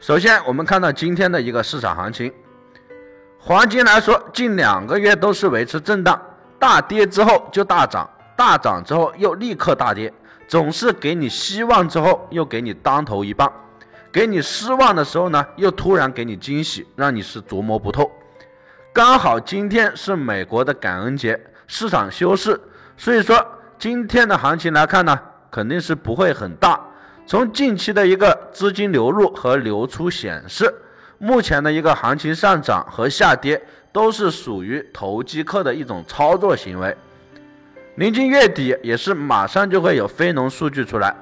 首先，我们看到今天的一个市场行情，黄金来说，近两个月都是维持震荡，大跌之后就大涨，大涨之后又立刻大跌，总是给你希望之后又给你当头一棒，给你失望的时候呢，又突然给你惊喜，让你是琢磨不透。刚好今天是美国的感恩节，市场休市，所以说今天的行情来看呢，肯定是不会很大。从近期的一个资金流入和流出显示，目前的一个行情上涨和下跌都是属于投机客的一种操作行为。临近月底，也是马上就会有非农数据出来，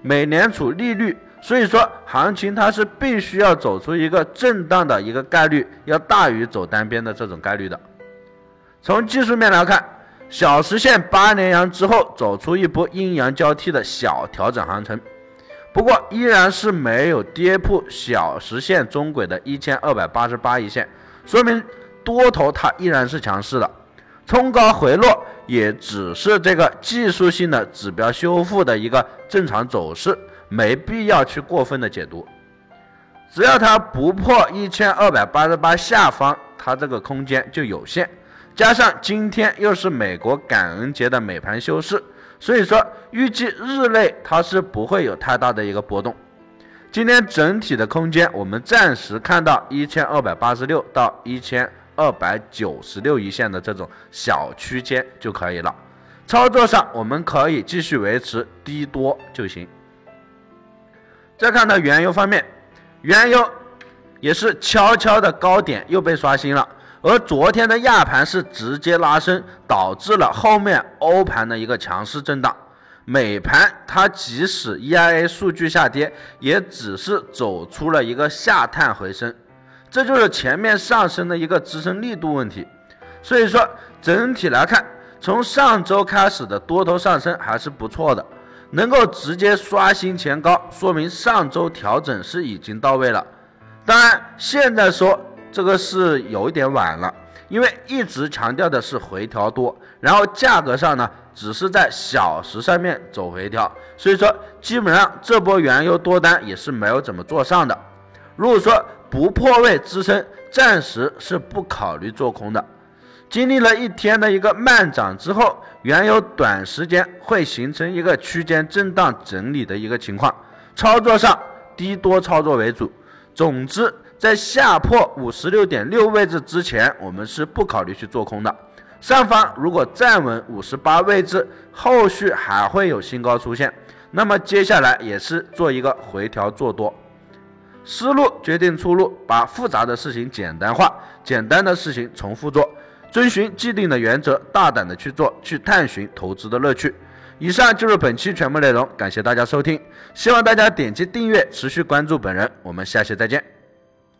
美联储利率，所以说行情它是必须要走出一个震荡的一个概率，要大于走单边的这种概率的。从技术面来看，小时线八连阳之后走出一波阴阳交替的小调整行情。不过依然是没有跌破小时线中轨的一千二百八十八一线，说明多头它依然是强势的，冲高回落也只是这个技术性的指标修复的一个正常走势，没必要去过分的解读。只要它不破一千二百八十八下方，它这个空间就有限。加上今天又是美国感恩节的美盘休市。所以说，预计日内它是不会有太大的一个波动。今天整体的空间，我们暂时看到一千二百八十六到一千二百九十六一线的这种小区间就可以了。操作上，我们可以继续维持低多就行。再看到原油方面，原油也是悄悄的高点又被刷新了。而昨天的亚盘是直接拉升，导致了后面欧盘的一个强势震荡。美盘它即使 EIA 数据下跌，也只是走出了一个下探回升，这就是前面上升的一个支撑力度问题。所以说整体来看，从上周开始的多头上升还是不错的，能够直接刷新前高，说明上周调整是已经到位了。当然现在说。这个是有一点晚了，因为一直强调的是回调多，然后价格上呢只是在小时上面走回调，所以说基本上这波原油多单也是没有怎么做上的。如果说不破位支撑，暂时是不考虑做空的。经历了一天的一个慢涨之后，原油短时间会形成一个区间震荡整理的一个情况，操作上低多操作为主。总之。在下破五十六点六位置之前，我们是不考虑去做空的。上方如果站稳五十八位置，后续还会有新高出现，那么接下来也是做一个回调做多。思路决定出路，把复杂的事情简单化，简单的事情重复做，遵循既定的原则，大胆的去做，去探寻投资的乐趣。以上就是本期全部内容，感谢大家收听，希望大家点击订阅，持续关注本人，我们下期再见。